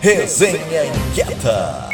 Resenha Inquieta.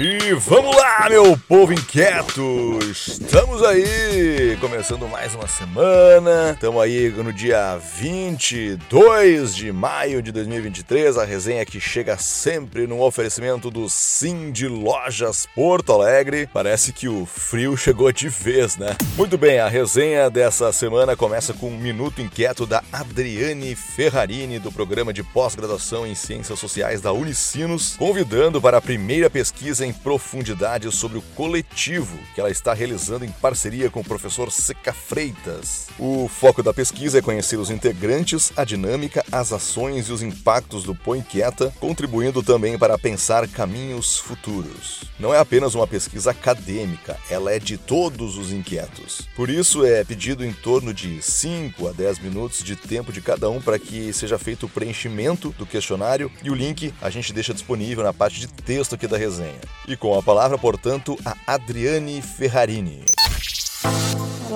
E vamos lá, meu povo inquieto! Estamos aí, começando mais uma semana. Estamos aí no dia 22 de maio de 2023. A resenha que chega sempre no oferecimento do Sim de Lojas Porto Alegre. Parece que o frio chegou de vez, né? Muito bem, a resenha dessa semana começa com um minuto inquieto da Adriane Ferrarini, do programa de pós-graduação em Ciências Sociais da Unicinos, convidando para a primeira pesquisa em profundidade sobre o coletivo que ela está realizando em parceria com o professor Seca Freitas. O foco da pesquisa é conhecer os integrantes, a dinâmica, as ações e os impactos do Põe Quieta, contribuindo também para pensar caminhos futuros. Não é apenas uma pesquisa acadêmica, ela é de todos os inquietos. Por isso é pedido em torno de 5 a 10 minutos de tempo de cada um para que seja feito o preenchimento do questionário e o link a gente deixa disponível na parte de texto aqui da resenha. E com a palavra, portanto, a Adriane Ferrarini.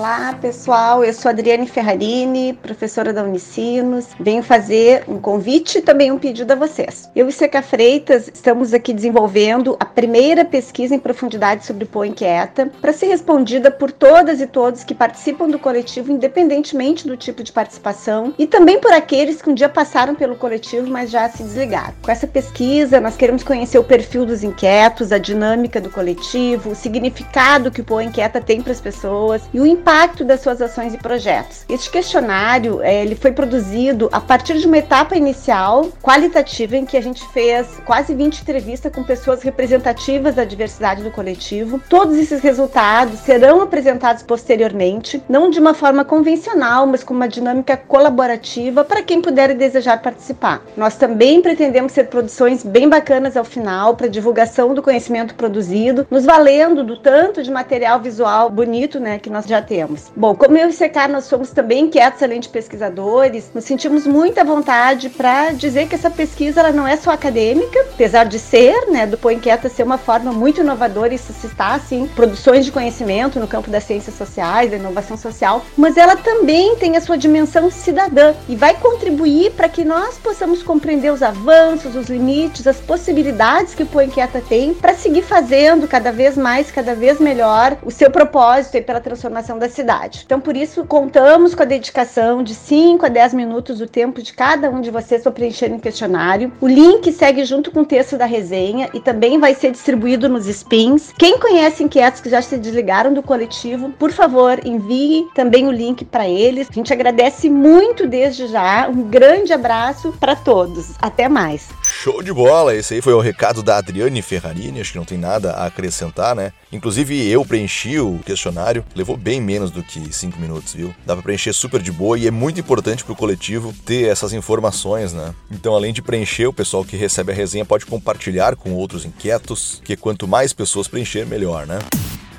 Olá, pessoal. Eu sou Adriane Ferrarini, professora da Unicinos. Venho fazer um convite e também um pedido a vocês. Eu e Seca Freitas estamos aqui desenvolvendo a primeira pesquisa em profundidade sobre Pô Inquieta para ser respondida por todas e todos que participam do coletivo, independentemente do tipo de participação, e também por aqueles que um dia passaram pelo coletivo, mas já se desligaram. Com essa pesquisa, nós queremos conhecer o perfil dos inquietos, a dinâmica do coletivo, o significado que o Pô Inquieta tem para as pessoas e o impacto das suas ações e projetos. Este questionário é, ele foi produzido a partir de uma etapa inicial qualitativa em que a gente fez quase 20 entrevistas com pessoas representativas da diversidade do coletivo. Todos esses resultados serão apresentados posteriormente, não de uma forma convencional, mas com uma dinâmica colaborativa para quem puder e desejar participar. Nós também pretendemos ser produções bem bacanas ao final para divulgação do conhecimento produzido, nos valendo do tanto de material visual bonito, né, que nós já temos Bom, como eu e Secar, nós somos também inquietos além de pesquisadores, nos sentimos muita vontade para dizer que essa pesquisa ela não é só acadêmica, apesar de ser, né, do Põe Inquieta ser uma forma muito inovadora e suscitar, assim, produções de conhecimento no campo das ciências sociais, da inovação social, mas ela também tem a sua dimensão cidadã e vai contribuir para que nós possamos compreender os avanços, os limites, as possibilidades que o Põe Inquieta tem para seguir fazendo cada vez mais, cada vez melhor o seu propósito e pela transformação da cidade. Então, por isso, contamos com a dedicação de 5 a 10 minutos do tempo de cada um de vocês para preencher o questionário. O link segue junto com o texto da resenha e também vai ser distribuído nos spins. Quem conhece inquietos que já se desligaram do coletivo, por favor, envie também o link para eles. A gente agradece muito desde já. Um grande abraço para todos. Até mais. Show de bola! Esse aí foi o recado da Adriane Ferrarini, acho que não tem nada a acrescentar, né? Inclusive eu preenchi o questionário, levou bem menos do que 5 minutos, viu? Dá pra preencher super de boa e é muito importante pro coletivo ter essas informações, né? Então, além de preencher, o pessoal que recebe a resenha pode compartilhar com outros inquietos, que quanto mais pessoas preencher, melhor, né?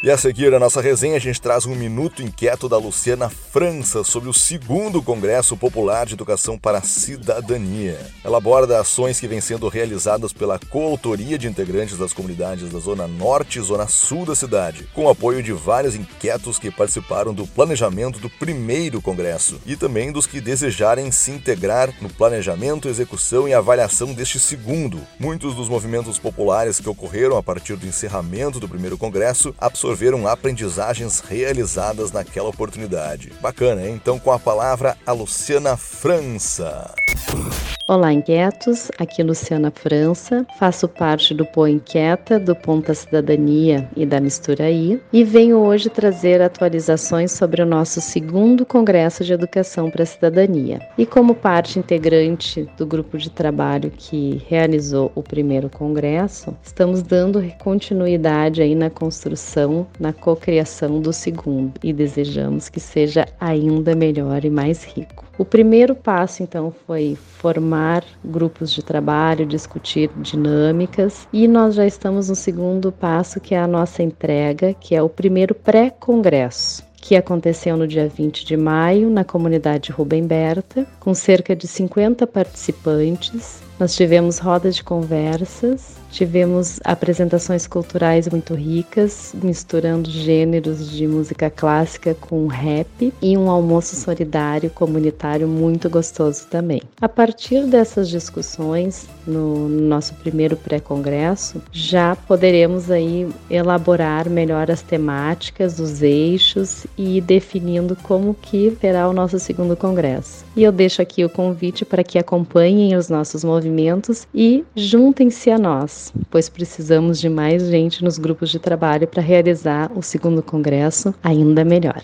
E a seguir na nossa resenha, a gente traz um minuto inquieto da Luciana França sobre o segundo Congresso Popular de Educação para a Cidadania. Ela aborda ações que vêm sendo realizadas pela coautoria de integrantes das comunidades da Zona Norte e Zona Sul da cidade, com apoio de vários inquietos que participaram do planejamento do primeiro Congresso e também dos que desejarem se integrar no planejamento, execução e avaliação deste segundo. Muitos dos movimentos populares que ocorreram a partir do encerramento do primeiro Congresso absorveram absorveram aprendizagens realizadas naquela oportunidade. Bacana, hein? Então, com a palavra, a Luciana França. Olá, inquietos. Aqui é Luciana França. Faço parte do Pô Inquieta, do Ponta Cidadania e da Misturaí e venho hoje trazer atualizações sobre o nosso segundo Congresso de Educação para a Cidadania. E como parte integrante do grupo de trabalho que realizou o primeiro congresso, estamos dando continuidade aí na construção, na cocriação do segundo e desejamos que seja ainda melhor e mais rico. O primeiro passo, então, foi formar grupos de trabalho, discutir dinâmicas, e nós já estamos no segundo passo, que é a nossa entrega, que é o primeiro pré-congresso que aconteceu no dia 20 de maio na comunidade Rubem Berta, com cerca de 50 participantes. Nós tivemos rodas de conversas, Tivemos apresentações culturais muito ricas, misturando gêneros de música clássica com rap e um almoço solidário comunitário muito gostoso também. A partir dessas discussões, no nosso primeiro pré-congresso, já poderemos aí elaborar melhor as temáticas, os eixos e definindo como que terá o nosso segundo congresso. E eu deixo aqui o convite para que acompanhem os nossos movimentos e juntem-se a nós, pois precisamos de mais gente nos grupos de trabalho para realizar o segundo congresso ainda melhor.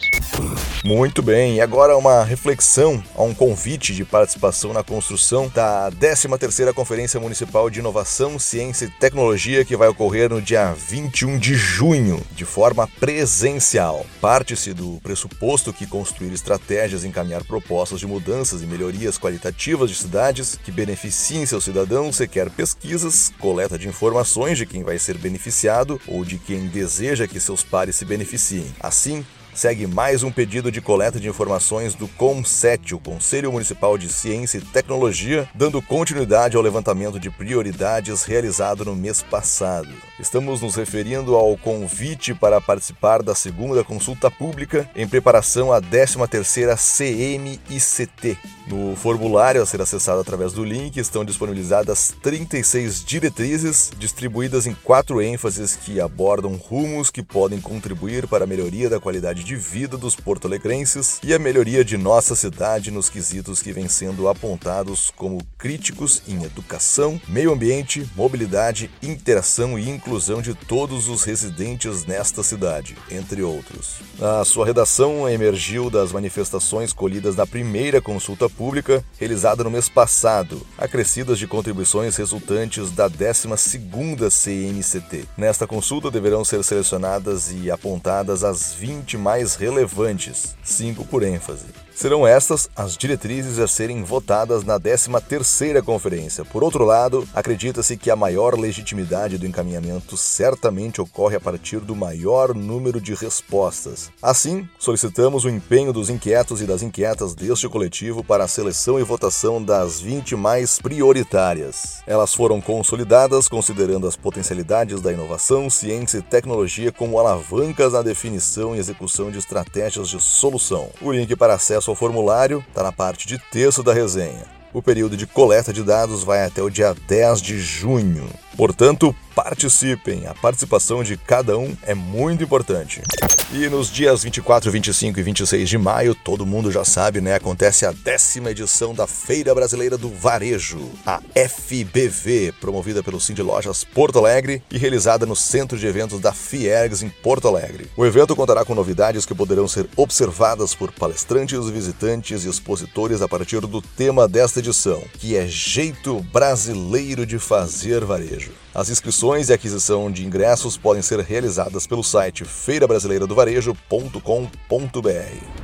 Muito bem, e agora uma reflexão a um convite de participação na construção da 13ª Conferência Municipal de Inovação, Ciência e Tecnologia que vai ocorrer no dia 21 de junho, de forma presencial. Parte-se do pressuposto que construir estratégias encaminhar propostas de mudanças e melhorias qualitativas de cidades que beneficiem seus cidadãos requer pesquisas, coleta de informações de quem vai ser beneficiado ou de quem deseja que seus pares se beneficiem. Assim, segue mais um pedido de coleta de informações do COM7, o Conselho Municipal de Ciência e Tecnologia, dando continuidade ao levantamento de prioridades realizado no mês passado. Estamos nos referindo ao convite para participar da segunda consulta pública em preparação à 13ª CMICT. No formulário a ser acessado através do link estão disponibilizadas 36 diretrizes distribuídas em quatro ênfases que abordam rumos que podem contribuir para a melhoria da qualidade de vida dos porto-alegrenses e a melhoria de nossa cidade nos quesitos que vêm sendo apontados como críticos em educação, meio ambiente, mobilidade, interação e inclusão de todos os residentes nesta cidade, entre outros. A sua redação emergiu das manifestações colhidas na primeira consulta pública realizada no mês passado, acrescidas de contribuições resultantes da 12ª CMCT. Nesta consulta deverão ser selecionadas e apontadas as 20 mais relevantes, cinco por ênfase. Serão estas as diretrizes a serem votadas na 13ª conferência. Por outro lado, acredita-se que a maior legitimidade do encaminhamento certamente ocorre a partir do maior número de respostas. Assim, solicitamos o empenho dos inquietos e das inquietas deste coletivo para a seleção e votação das 20 mais prioritárias. Elas foram consolidadas considerando as potencialidades da inovação, ciência e tecnologia como alavancas na definição e execução de estratégias de solução. O link para acesso acesso ao formulário está na parte de texto da resenha. O período de coleta de dados vai até o dia 10 de junho. Portanto, participem. A participação de cada um é muito importante. E nos dias 24, 25 e 26 de maio, todo mundo já sabe, né? Acontece a décima edição da Feira Brasileira do Varejo, a FBV, promovida pelo Cindy Lojas Porto Alegre e realizada no Centro de Eventos da Fiergs em Porto Alegre. O evento contará com novidades que poderão ser observadas por palestrantes, visitantes e expositores a partir do tema desta edição, que é Jeito Brasileiro de Fazer Varejo. As inscrições e aquisição de ingressos podem ser realizadas pelo site feirabrasileiradovarejo.com.br.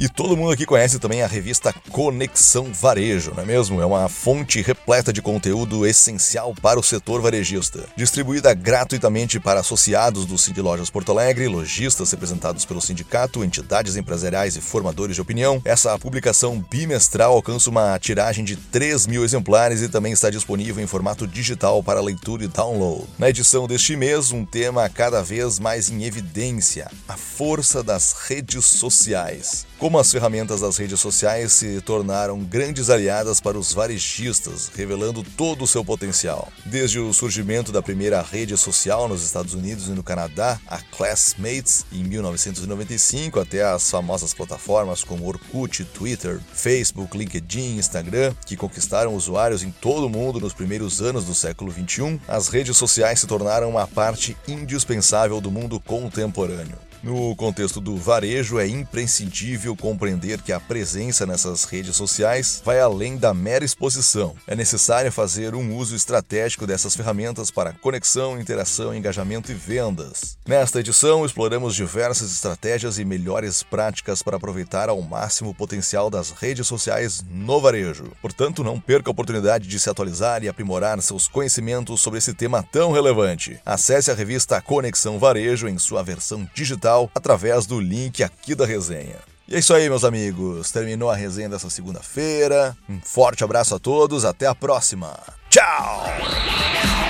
E todo mundo aqui conhece também a revista Conexão Varejo, não é mesmo? É uma fonte repleta de conteúdo essencial para o setor varejista. Distribuída gratuitamente para associados do Cindy Lojas Porto Alegre, lojistas representados pelo sindicato, entidades empresariais e formadores de opinião, essa publicação bimestral alcança uma tiragem de 3 mil exemplares e também está disponível em formato digital para leitura e download. Na edição deste mês, um tema cada vez mais em evidência: a força das redes sociais. Como as ferramentas das redes sociais se tornaram grandes aliadas para os varejistas, revelando todo o seu potencial. Desde o surgimento da primeira rede social nos Estados Unidos e no Canadá, a Classmates, em 1995, até as famosas plataformas como Orkut, Twitter, Facebook, LinkedIn, Instagram, que conquistaram usuários em todo o mundo nos primeiros anos do século XXI, as redes sociais se tornaram uma parte indispensável do mundo contemporâneo. No contexto do varejo, é imprescindível compreender que a presença nessas redes sociais vai além da mera exposição. É necessário fazer um uso estratégico dessas ferramentas para conexão, interação, engajamento e vendas. Nesta edição, exploramos diversas estratégias e melhores práticas para aproveitar ao máximo o potencial das redes sociais no varejo. Portanto, não perca a oportunidade de se atualizar e aprimorar seus conhecimentos sobre esse tema tão relevante. Acesse a revista Conexão Varejo em sua versão digital digital através do link aqui da resenha. E é isso aí, meus amigos. Terminou a resenha dessa segunda-feira. Um forte abraço a todos, até a próxima. Tchau!